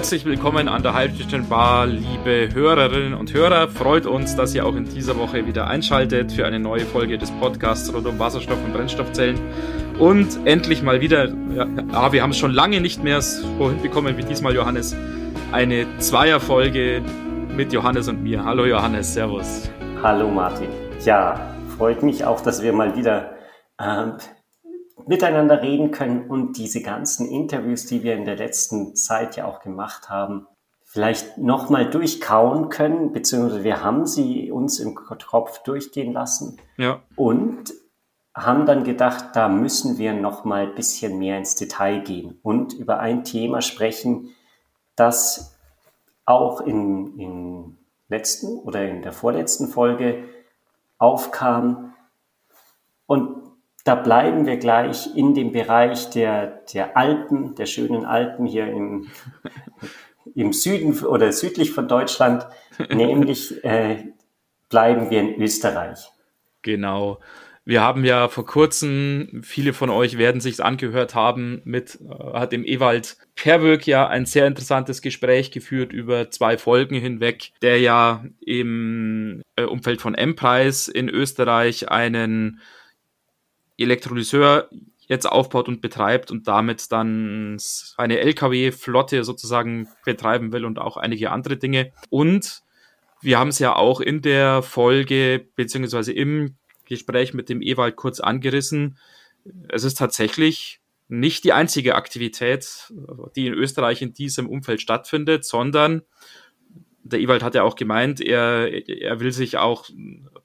Herzlich willkommen an der Halbstündchen Bar, liebe Hörerinnen und Hörer. Freut uns, dass ihr auch in dieser Woche wieder einschaltet für eine neue Folge des Podcasts rund um Wasserstoff und Brennstoffzellen. Und endlich mal wieder, ja, wir haben es schon lange nicht mehr so hinbekommen wie diesmal, Johannes, eine Zweierfolge mit Johannes und mir. Hallo Johannes, Servus. Hallo Martin. Ja, freut mich auch, dass wir mal wieder ähm, miteinander reden können und diese ganzen Interviews, die wir in der letzten Zeit ja auch gemacht haben, vielleicht nochmal durchkauen können, beziehungsweise wir haben sie uns im Kopf durchgehen lassen. Ja. Und haben dann gedacht, da müssen wir nochmal ein bisschen mehr ins Detail gehen und über ein Thema sprechen, das auch in, in letzten oder in der vorletzten Folge aufkam. Und da bleiben wir gleich in dem Bereich der, der Alpen, der schönen Alpen hier im, im Süden oder südlich von Deutschland, nämlich äh, bleiben wir in Österreich. Genau. Wir haben ja vor kurzem, viele von euch werden sich's angehört haben, mit äh, hat dem Ewald Perwöck ja ein sehr interessantes Gespräch geführt über zwei Folgen hinweg, der ja im äh, Umfeld von M-Preis in Österreich einen Elektrolyseur jetzt aufbaut und betreibt und damit dann eine LKW-Flotte sozusagen betreiben will und auch einige andere Dinge. Und wir haben es ja auch in der Folge beziehungsweise im Gespräch mit dem Ewald kurz angerissen. Es ist tatsächlich nicht die einzige Aktivität, die in Österreich in diesem Umfeld stattfindet, sondern der Ewald hat ja auch gemeint, er, er will sich auch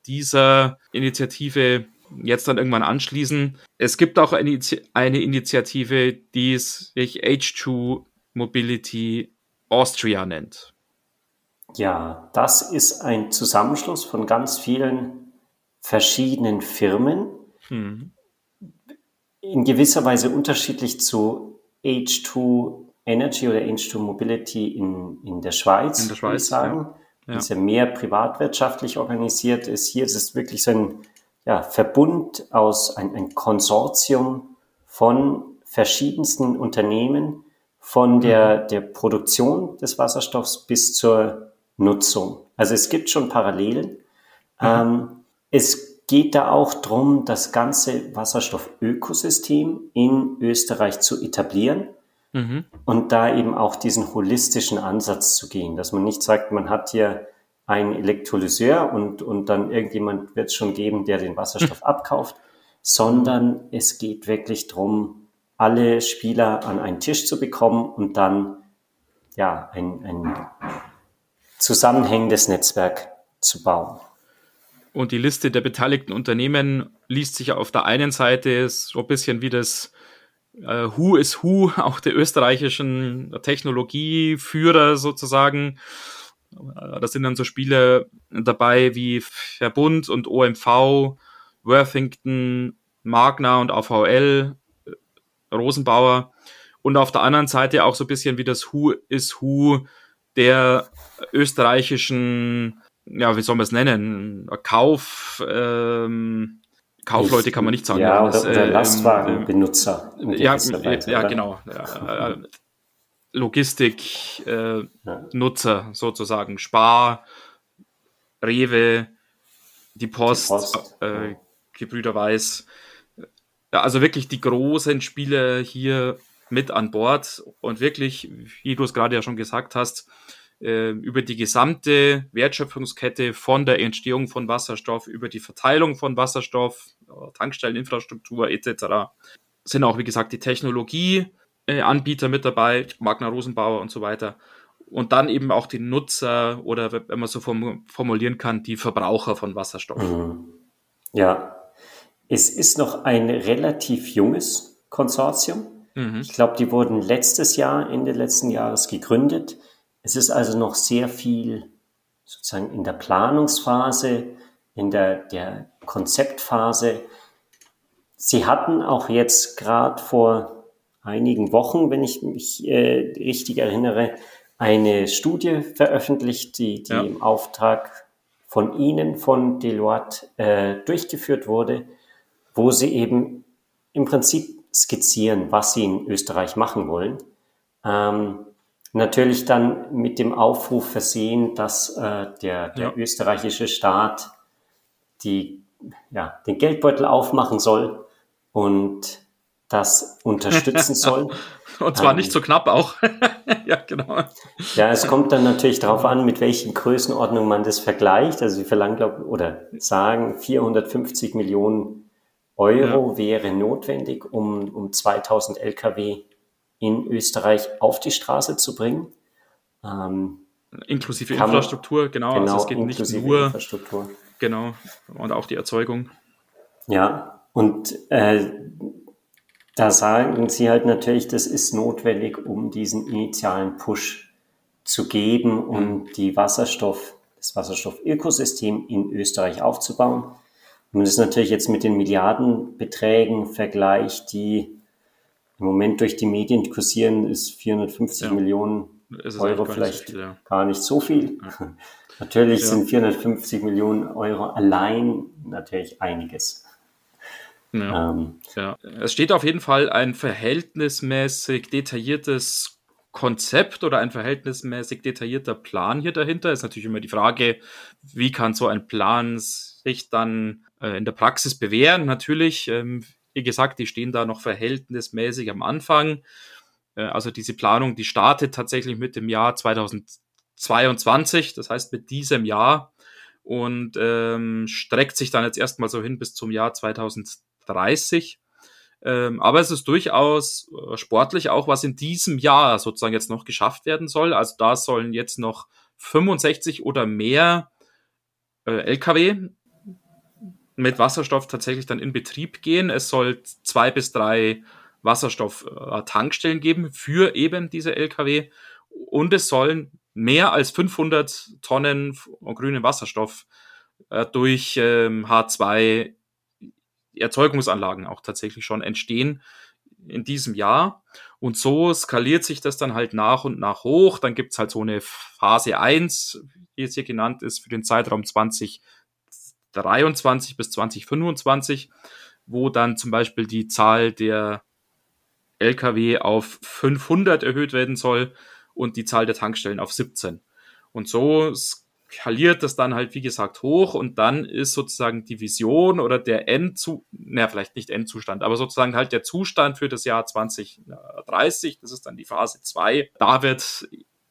dieser Initiative jetzt dann irgendwann anschließen. Es gibt auch eine, eine Initiative, die sich H2 Mobility Austria nennt. Ja, das ist ein Zusammenschluss von ganz vielen verschiedenen Firmen. Mhm. In gewisser Weise unterschiedlich zu H2 Energy oder H2 Mobility in, in der Schweiz, in der Schweiz, würde ich sagen. Ja. Ja. Die ist ja mehr privatwirtschaftlich organisiert ist. Hier ist es wirklich so ein ja, Verbund aus ein, ein Konsortium von verschiedensten Unternehmen, von der, mhm. der Produktion des Wasserstoffs bis zur Nutzung. Also es gibt schon Parallelen. Mhm. Ähm, es geht da auch darum, das ganze Wasserstoffökosystem in Österreich zu etablieren mhm. und da eben auch diesen holistischen Ansatz zu gehen, dass man nicht sagt, man hat hier ein Elektrolyseur und, und dann irgendjemand wird es schon geben, der den Wasserstoff abkauft, sondern es geht wirklich darum, alle Spieler an einen Tisch zu bekommen und dann ja ein, ein zusammenhängendes Netzwerk zu bauen. Und die Liste der beteiligten Unternehmen liest sich auf der einen Seite so ein bisschen wie das äh, Who is Who, auch der österreichischen Technologieführer sozusagen. Äh, da sind dann so Spiele dabei wie Verbund und OMV, Worthington, Magna und AVL, äh, Rosenbauer. Und auf der anderen Seite auch so ein bisschen wie das Who is Who der österreichischen, ja, wie soll man es nennen? Kauf, ähm, Kaufleute kann man nicht sagen. Ja, oder, oder äh, Lastwagenbenutzer. Ja, ja, ja, genau. Ja, Logistik-Nutzer äh, ja. sozusagen. Spar, Rewe, die Post, die Post. Äh, Gebrüder Weiß. Ja, also wirklich die großen Spiele hier mit an Bord und wirklich, wie du es gerade ja schon gesagt hast, äh, über die gesamte Wertschöpfungskette von der Entstehung von Wasserstoff, über die Verteilung von Wasserstoff, Tankstelleninfrastruktur etc. sind auch, wie gesagt, die Technologie, äh, Anbieter mit dabei, Magna Rosenbauer und so weiter. Und dann eben auch die Nutzer oder wenn man so formulieren kann, die Verbraucher von Wasserstoff. Mhm. Ja, es ist noch ein relativ junges Konsortium. Mhm. Ich glaube, die wurden letztes Jahr, Ende letzten Jahres gegründet. Es ist also noch sehr viel sozusagen in der Planungsphase, in der, der Konzeptphase. Sie hatten auch jetzt gerade vor einigen Wochen, wenn ich mich äh, richtig erinnere, eine Studie veröffentlicht, die, die ja. im Auftrag von Ihnen, von Deloitte, äh, durchgeführt wurde, wo Sie eben im Prinzip skizzieren, was Sie in Österreich machen wollen. Ähm, natürlich dann mit dem Aufruf versehen, dass äh, der, der ja. österreichische Staat die, ja, den Geldbeutel aufmachen soll und das unterstützen soll. Und zwar ähm, nicht so knapp auch. ja, genau. Ja, es kommt dann natürlich darauf an, mit welchen Größenordnungen man das vergleicht. Also sie verlangen, glaube oder sagen, 450 Millionen Euro ja. wäre notwendig, um, um 2000 Lkw in Österreich auf die Straße zu bringen. Ähm, inklusive Infrastruktur, genau. genau also es geht nicht nur Infrastruktur. Genau. Und auch die Erzeugung. Ja, und äh, da sagen sie halt natürlich, das ist notwendig, um diesen initialen Push zu geben und mhm. die Wasserstoff, das Wasserstoffökosystem in Österreich aufzubauen. Und das ist natürlich jetzt mit den Milliardenbeträgen vergleicht, die im Moment durch die Medien kursieren, ist 450 ja. Millionen Euro vielleicht viel, ja. gar nicht so viel. Ja. natürlich sind 450 Millionen Euro allein natürlich einiges. Ja. Ähm, ja. Es steht auf jeden Fall ein verhältnismäßig detailliertes Konzept oder ein verhältnismäßig detaillierter Plan hier dahinter. Ist natürlich immer die Frage, wie kann so ein Plan sich dann äh, in der Praxis bewähren? Natürlich, ähm, wie gesagt, die stehen da noch verhältnismäßig am Anfang. Äh, also diese Planung, die startet tatsächlich mit dem Jahr 2022, das heißt mit diesem Jahr und ähm, streckt sich dann jetzt erstmal so hin bis zum Jahr 2023. 30. Ähm, aber es ist durchaus äh, sportlich auch, was in diesem Jahr sozusagen jetzt noch geschafft werden soll. Also da sollen jetzt noch 65 oder mehr äh, Lkw mit Wasserstoff tatsächlich dann in Betrieb gehen. Es soll zwei bis drei Wasserstoff-Tankstellen geben für eben diese Lkw und es sollen mehr als 500 Tonnen grünen Wasserstoff äh, durch ähm, H2 Erzeugungsanlagen auch tatsächlich schon entstehen in diesem Jahr. Und so skaliert sich das dann halt nach und nach hoch. Dann gibt's halt so eine Phase 1, wie es hier genannt ist, für den Zeitraum 2023 bis 2025, wo dann zum Beispiel die Zahl der Lkw auf 500 erhöht werden soll und die Zahl der Tankstellen auf 17. Und so skaliert das dann halt, wie gesagt, hoch und dann ist sozusagen die Vision oder der Endzustand, naja, vielleicht nicht Endzustand, aber sozusagen halt der Zustand für das Jahr 2030, das ist dann die Phase 2. Da wird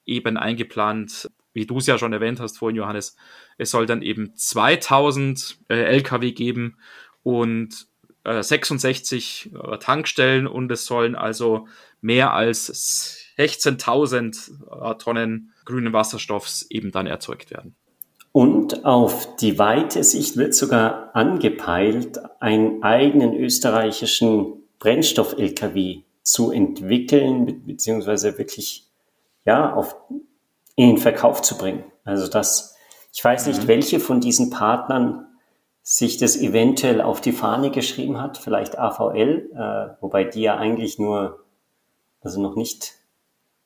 eben eingeplant, wie du es ja schon erwähnt hast vorhin, Johannes, es soll dann eben 2000 äh, Lkw geben und äh, 66 äh, Tankstellen und es sollen also mehr als 16.000 äh, Tonnen grünen Wasserstoffs eben dann erzeugt werden. Und auf die weite Sicht wird sogar angepeilt, einen eigenen österreichischen Brennstoff-LKW zu entwickeln, beziehungsweise wirklich, ja, auf, in den Verkauf zu bringen. Also das, ich weiß nicht, mhm. welche von diesen Partnern sich das eventuell auf die Fahne geschrieben hat, vielleicht AVL, äh, wobei die ja eigentlich nur, also noch nicht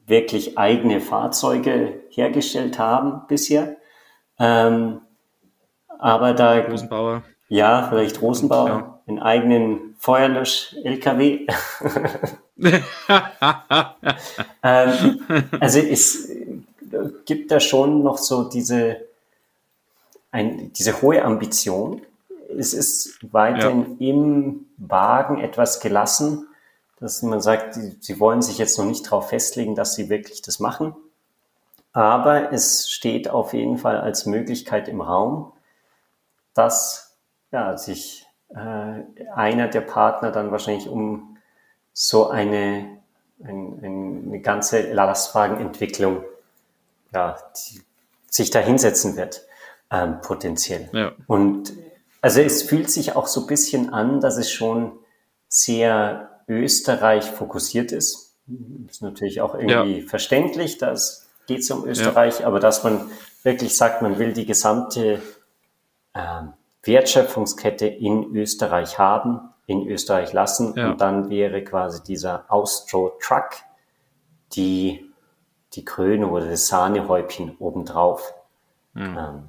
wirklich eigene Fahrzeuge hergestellt haben bisher. Ähm, aber da. Rosenbauer. Ja, vielleicht Rosenbauer, ja. einen eigenen Feuerlösch-LKW. ähm, also es gibt da schon noch so diese, ein, diese hohe Ambition. Es ist weiterhin ja. im Wagen etwas gelassen dass man sagt, die, sie wollen sich jetzt noch nicht darauf festlegen, dass sie wirklich das machen. Aber es steht auf jeden Fall als Möglichkeit im Raum, dass ja, sich äh, einer der Partner dann wahrscheinlich um so eine, ein, eine ganze Lastwagenentwicklung ja, die, sich da hinsetzen wird, ähm, potenziell. Ja. Und also es fühlt sich auch so ein bisschen an, dass es schon sehr Österreich fokussiert ist. Ist natürlich auch irgendwie ja. verständlich, dass geht es um Österreich, ja. aber dass man wirklich sagt, man will die gesamte äh, Wertschöpfungskette in Österreich haben, in Österreich lassen ja. und dann wäre quasi dieser Austro-Truck die, die Krönung oder das Sahnehäubchen obendrauf. Mhm.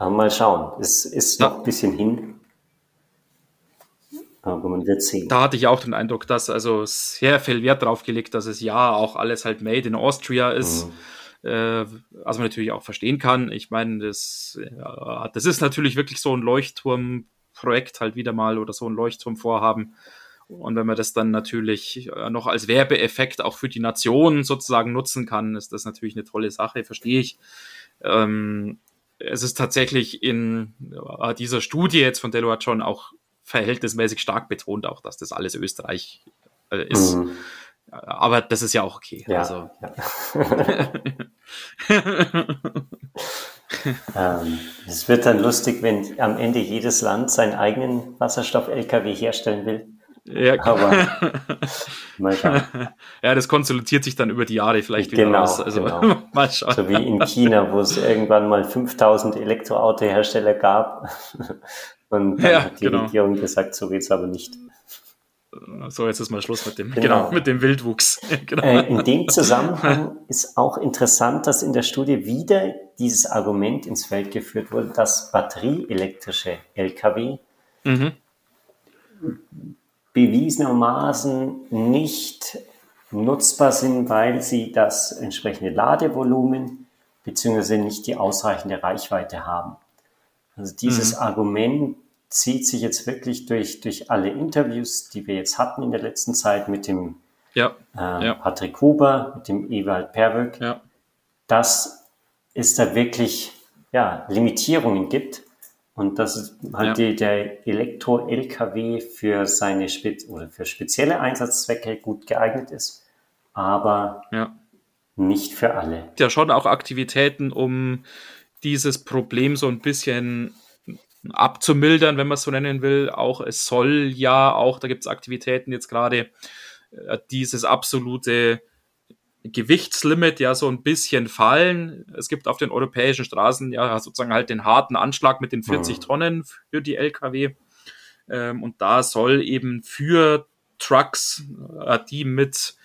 Ähm, mal schauen, es ist noch ein bisschen hin. Aber man wird sehen. Da hatte ich auch den Eindruck, dass also sehr viel Wert drauf gelegt, dass es ja auch alles halt made in Austria ist. Mhm. Äh, was man natürlich auch verstehen kann. Ich meine, das, ja, das ist natürlich wirklich so ein Leuchtturmprojekt halt wieder mal oder so ein Leuchtturmvorhaben. Und wenn man das dann natürlich äh, noch als Werbeeffekt auch für die Nation sozusagen nutzen kann, ist das natürlich eine tolle Sache, verstehe ich. Ähm, es ist tatsächlich in äh, dieser Studie jetzt von Deloitte schon auch verhältnismäßig stark betont, auch dass das alles Österreich äh, ist. Mhm. Aber das ist ja auch okay. Ja, also. ja. ähm, es wird dann lustig, wenn am Ende jedes Land seinen eigenen Wasserstoff-LKW herstellen will. Ja, aber mal schauen. Ja, das konsolidiert sich dann über die Jahre vielleicht wieder genau, aus. Also genau. mal schauen. So wie in China, wo es irgendwann mal 5000 Elektroautohersteller gab. Und dann ja, hat die genau. Regierung gesagt, so geht's aber nicht. So, jetzt ist mal Schluss mit dem, genau. genau mit dem Wildwuchs. genau. Äh, in dem Zusammenhang ist auch interessant, dass in der Studie wieder dieses Argument ins Feld geführt wurde, dass batterieelektrische Lkw mhm bewiesenermaßen nicht nutzbar sind, weil sie das entsprechende Ladevolumen bzw. nicht die ausreichende Reichweite haben. Also dieses mhm. Argument zieht sich jetzt wirklich durch, durch alle Interviews, die wir jetzt hatten in der letzten Zeit mit dem ja. Äh, ja. Patrick Huber, mit dem Ewald Perwöck, ja. dass es da wirklich ja, Limitierungen gibt und dass halt die, der Elektro-LKW für seine Spez oder für spezielle Einsatzzwecke gut geeignet ist, aber nicht für alle. Ja, schon auch Aktivitäten, um dieses Problem so ein bisschen abzumildern, wenn man es so nennen will. Auch es soll ja auch, da gibt es Aktivitäten jetzt gerade, äh, dieses absolute Gewichtslimit ja so ein bisschen fallen. Es gibt auf den europäischen Straßen ja sozusagen halt den harten Anschlag mit den 40 mhm. Tonnen für die Lkw. Ähm, und da soll eben für Trucks, äh, die mit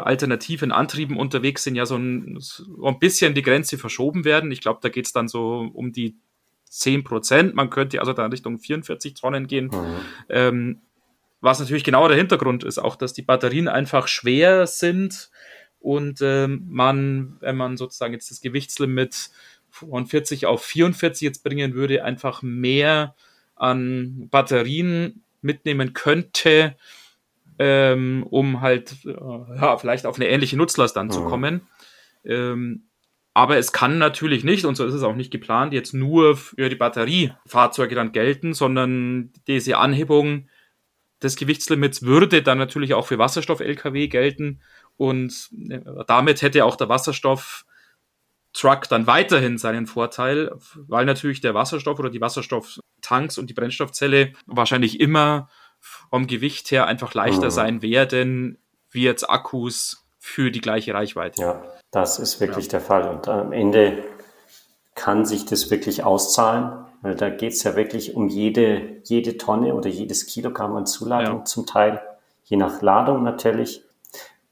alternativen Antrieben unterwegs sind, ja so ein, so ein bisschen die Grenze verschoben werden. Ich glaube, da geht es dann so um die 10 Prozent. Man könnte also dann Richtung 44 Tonnen gehen. Mhm. Ähm, was natürlich genau der Hintergrund ist, auch dass die Batterien einfach schwer sind und ähm, man, wenn man sozusagen jetzt das Gewichtslimit von 40 auf 44 jetzt bringen würde, einfach mehr an Batterien mitnehmen könnte, ähm, um halt äh, ja, vielleicht auf eine ähnliche Nutzlast dann mhm. zu kommen. Ähm, aber es kann natürlich nicht, und so ist es auch nicht geplant, jetzt nur für die Batteriefahrzeuge dann gelten, sondern diese Anhebung des Gewichtslimits würde dann natürlich auch für Wasserstoff-Lkw gelten. Und äh, damit hätte auch der Wasserstoff-Truck dann weiterhin seinen Vorteil, weil natürlich der Wasserstoff oder die Wasserstofftanks und die Brennstoffzelle wahrscheinlich immer vom Gewicht her einfach leichter mhm. sein werden, wie jetzt Akkus für die gleiche Reichweite. Ja, das ist wirklich ja. der Fall. Und am Ende kann sich das wirklich auszahlen. Weil da geht es ja wirklich um jede, jede Tonne oder jedes Kilogramm an Zuladung ja. zum Teil, je nach Ladung natürlich.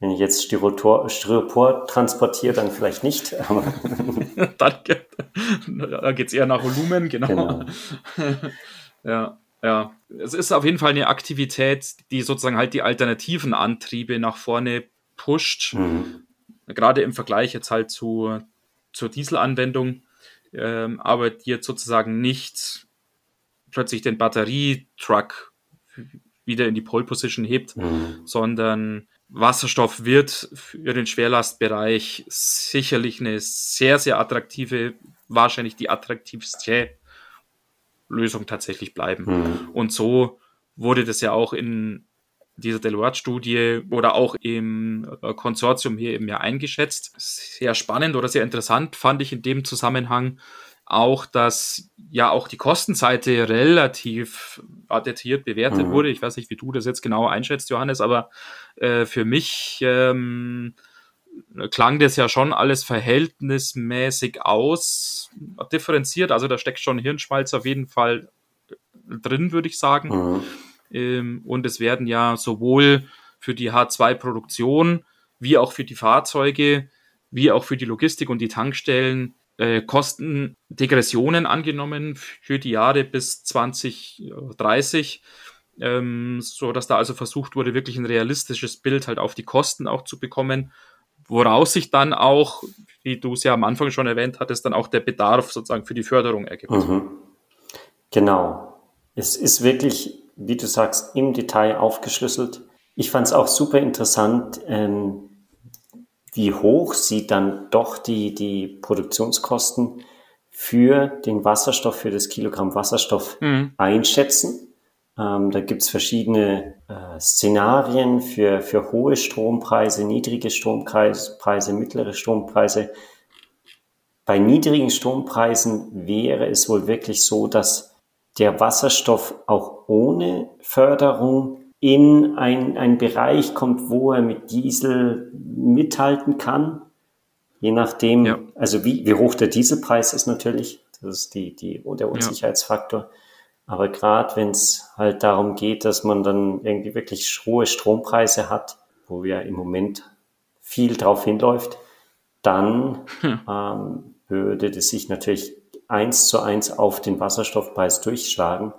Wenn ich jetzt Styropor, Styropor transportiere, dann vielleicht nicht. dann da geht es eher nach Volumen, genau. genau. ja, ja. Es ist auf jeden Fall eine Aktivität, die sozusagen halt die alternativen Antriebe nach vorne pusht. Mhm. Gerade im Vergleich jetzt halt zu, zur Dieselanwendung ähm, aber die jetzt sozusagen nicht plötzlich den Batterietruck wieder in die Pole Position hebt, mhm. sondern Wasserstoff wird für den Schwerlastbereich sicherlich eine sehr, sehr attraktive, wahrscheinlich die attraktivste Lösung tatsächlich bleiben. Mhm. Und so wurde das ja auch in dieser Deloitte-Studie oder auch im äh, Konsortium hier eben ja eingeschätzt. Sehr spannend oder sehr interessant fand ich in dem Zusammenhang auch, dass ja auch die Kostenseite relativ detailliert bewertet mhm. wurde. Ich weiß nicht, wie du das jetzt genau einschätzt, Johannes, aber äh, für mich ähm, klang das ja schon alles verhältnismäßig aus, differenziert. Also da steckt schon Hirnschmalz auf jeden Fall drin, würde ich sagen. Mhm. Ähm, und es werden ja sowohl für die H2-Produktion wie auch für die Fahrzeuge, wie auch für die Logistik und die Tankstellen äh, Kostendegressionen angenommen für die Jahre bis 2030. ähm, so dass da also versucht wurde, wirklich ein realistisches Bild halt auf die Kosten auch zu bekommen, woraus sich dann auch, wie du es ja am Anfang schon erwähnt hattest, dann auch der Bedarf sozusagen für die Förderung ergibt. Mhm. Genau. Es ist wirklich, wie du sagst, im Detail aufgeschlüsselt. Ich fand es auch super interessant, ähm, wie hoch sie dann doch die, die Produktionskosten für den Wasserstoff, für das Kilogramm Wasserstoff mhm. einschätzen. Ähm, da gibt's verschiedene äh, Szenarien für, für hohe Strompreise, niedrige Strompreise, mittlere Strompreise. Bei niedrigen Strompreisen wäre es wohl wirklich so, dass der Wasserstoff auch ohne Förderung in ein, Bereich kommt, wo er mit Diesel mithalten kann. Je nachdem, ja. also wie, wie hoch der Dieselpreis ist natürlich, das ist die, die, der Unsicherheitsfaktor. Ja. Aber gerade wenn es halt darum geht, dass man dann irgendwie wirklich hohe Strompreise hat, wo ja im Moment viel drauf hinläuft, dann hm. ähm, würde das sich natürlich eins zu eins auf den Wasserstoffpreis durchschlagen.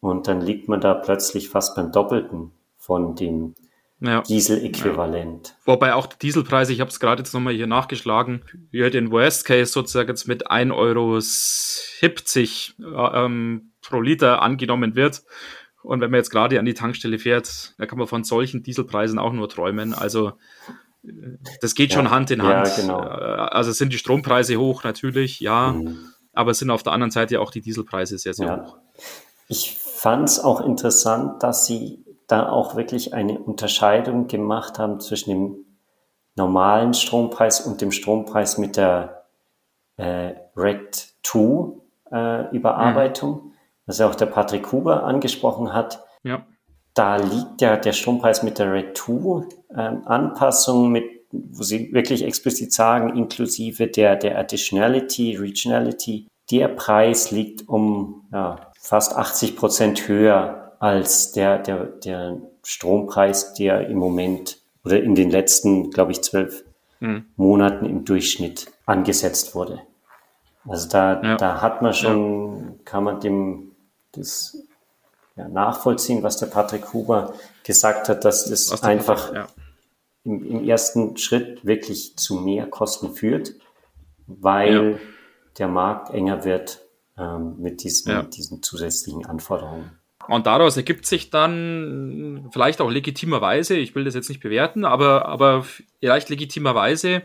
Und dann liegt man da plötzlich fast beim Doppelten von dem ja. Diesel-Äquivalent. Ja. Wobei auch die Dieselpreise, ich habe es gerade jetzt nochmal hier nachgeschlagen, für den Worst Case sozusagen jetzt mit 1,70 Euro ähm, pro Liter angenommen wird. Und wenn man jetzt gerade an die Tankstelle fährt, da kann man von solchen Dieselpreisen auch nur träumen. Also äh, das geht ja. schon Hand in Hand. Ja, genau. Äh, also sind die Strompreise hoch natürlich, ja, mhm. aber sind auf der anderen Seite auch die Dieselpreise sehr, sehr ja. hoch. Ich fand es auch interessant, dass sie da auch wirklich eine Unterscheidung gemacht haben zwischen dem normalen Strompreis und dem Strompreis mit der äh, RED 2 äh, Überarbeitung, mhm. Was ja auch der Patrick Huber angesprochen hat. Ja. Da liegt ja der Strompreis mit der RED 2 ähm, Anpassung mit wo sie wirklich explizit sagen, inklusive der, der Additionality, Regionality, der Preis liegt um ja, fast 80 Prozent höher als der, der, der Strompreis, der im Moment oder in den letzten, glaube ich, zwölf mhm. Monaten im Durchschnitt angesetzt wurde. Also da, ja. da hat man schon, ja. kann man dem das ja, nachvollziehen, was der Patrick Huber gesagt hat, dass das einfach ja. im, im, ersten Schritt wirklich zu mehr Kosten führt, weil der Markt enger wird ähm, mit, diesen, diesen zusätzlichen Anforderungen. Und daraus ergibt sich dann vielleicht auch legitimerweise, ich will das jetzt nicht bewerten, aber, aber vielleicht legitimerweise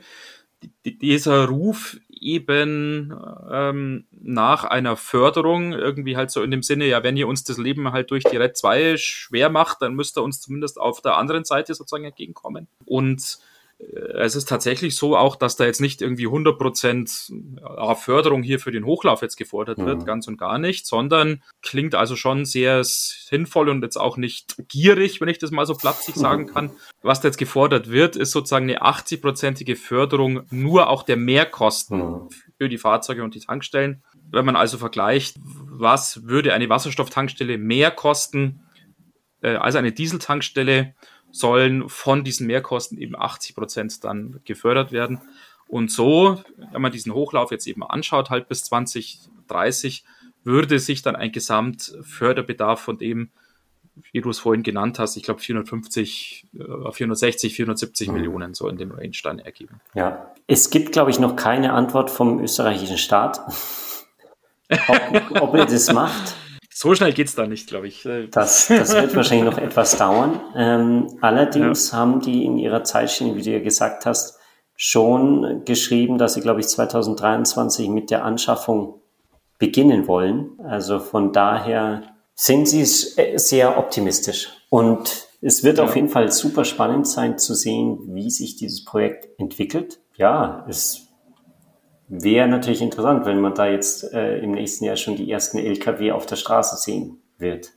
dieser Ruf eben ähm, nach einer Förderung, irgendwie halt so in dem Sinne, ja, wenn ihr uns das Leben halt durch die Red 2 schwer macht, dann müsst ihr uns zumindest auf der anderen Seite sozusagen entgegenkommen. Und es ist tatsächlich so auch, dass da jetzt nicht irgendwie 100 Prozent Förderung hier für den Hochlauf jetzt gefordert wird, mhm. ganz und gar nicht, sondern klingt also schon sehr sinnvoll und jetzt auch nicht gierig, wenn ich das mal so platzig sagen kann. Was da jetzt gefordert wird, ist sozusagen eine 80-prozentige Förderung nur auch der Mehrkosten mhm. für die Fahrzeuge und die Tankstellen. Wenn man also vergleicht, was würde eine Wasserstofftankstelle mehr kosten äh, als eine Dieseltankstelle, sollen von diesen Mehrkosten eben 80 Prozent dann gefördert werden. Und so, wenn man diesen Hochlauf jetzt eben anschaut, halt bis 2030, würde sich dann ein Gesamtförderbedarf von dem, wie du es vorhin genannt hast, ich glaube 450, 460, 470 mhm. Millionen so in dem Range dann ergeben. Ja, es gibt, glaube ich, noch keine Antwort vom österreichischen Staat, ob, ob er das macht. So schnell geht's da nicht, glaube ich. Das, das wird wahrscheinlich noch etwas dauern. Ähm, allerdings ja. haben die in ihrer Zeitschiene, wie du ja gesagt hast, schon geschrieben, dass sie, glaube ich, 2023 mit der Anschaffung beginnen wollen. Also von daher sind sie sehr optimistisch. Und es wird ja. auf jeden Fall super spannend sein zu sehen, wie sich dieses Projekt entwickelt. Ja, es Wäre natürlich interessant, wenn man da jetzt äh, im nächsten Jahr schon die ersten LKW auf der Straße sehen wird.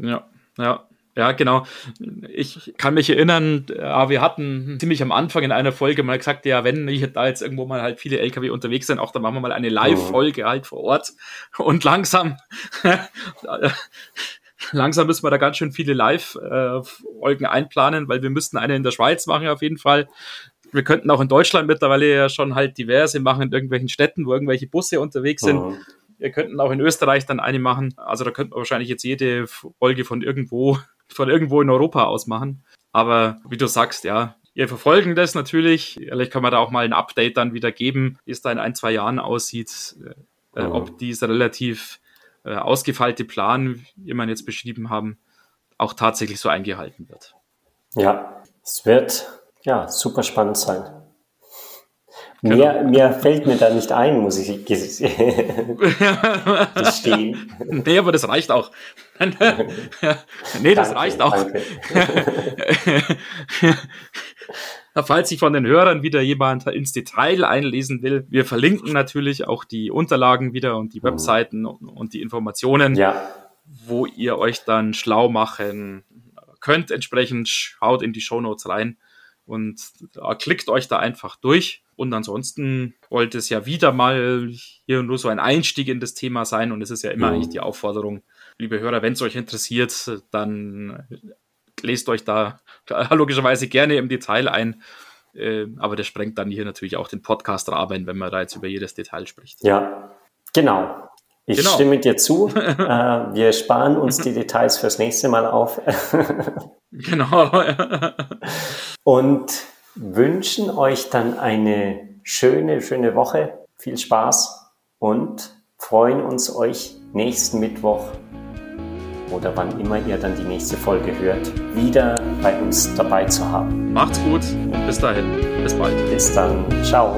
Ja, ja. Ja, genau. Ich kann mich erinnern, ja, wir hatten ziemlich am Anfang in einer Folge mal gesagt, ja, wenn ich da jetzt irgendwo mal halt viele LKW unterwegs sind, auch dann machen wir mal eine Live-Folge oh. halt vor Ort. Und langsam, langsam müssen wir da ganz schön viele Live-Folgen einplanen, weil wir müssten eine in der Schweiz machen auf jeden Fall wir könnten auch in Deutschland mittlerweile ja schon halt diverse machen in irgendwelchen Städten, wo irgendwelche Busse unterwegs sind. Mhm. Wir könnten auch in Österreich dann eine machen. Also da könnten wir wahrscheinlich jetzt jede Folge von irgendwo, von irgendwo in Europa aus machen. Aber wie du sagst, ja, wir verfolgen das natürlich. Vielleicht kann man da auch mal ein Update dann wieder geben, wie es da in ein, zwei Jahren aussieht, äh, mhm. ob dieser relativ äh, ausgefeilte Plan, wie man jetzt beschrieben haben, auch tatsächlich so eingehalten wird. Ja, es wird ja super spannend sein. Genau. Mehr, mehr fällt mir da nicht ein, muss ich gestehen. nee, aber das reicht auch. nee, das danke, reicht auch. Falls sich von den Hörern wieder jemand ins Detail einlesen will, wir verlinken natürlich auch die Unterlagen wieder und die mhm. Webseiten und die Informationen, ja. wo ihr euch dann schlau machen könnt. Entsprechend schaut in die Show Notes rein und klickt euch da einfach durch. Und ansonsten wollte es ja wieder mal hier nur so ein Einstieg in das Thema sein. Und es ist ja immer mhm. eigentlich die Aufforderung, liebe Hörer, wenn es euch interessiert, dann lest euch da logischerweise gerne im Detail ein. Äh, aber das sprengt dann hier natürlich auch den Podcast-Rahmen, wenn man da jetzt über jedes Detail spricht. Ja, genau. Ich genau. stimme dir zu. äh, wir sparen uns die Details fürs nächste Mal auf. genau. Und wünschen euch dann eine schöne, schöne Woche. Viel Spaß und freuen uns euch nächsten Mittwoch oder wann immer ihr dann die nächste Folge hört, wieder bei uns dabei zu haben. Macht's gut und bis dahin. Bis bald. Bis dann. Ciao.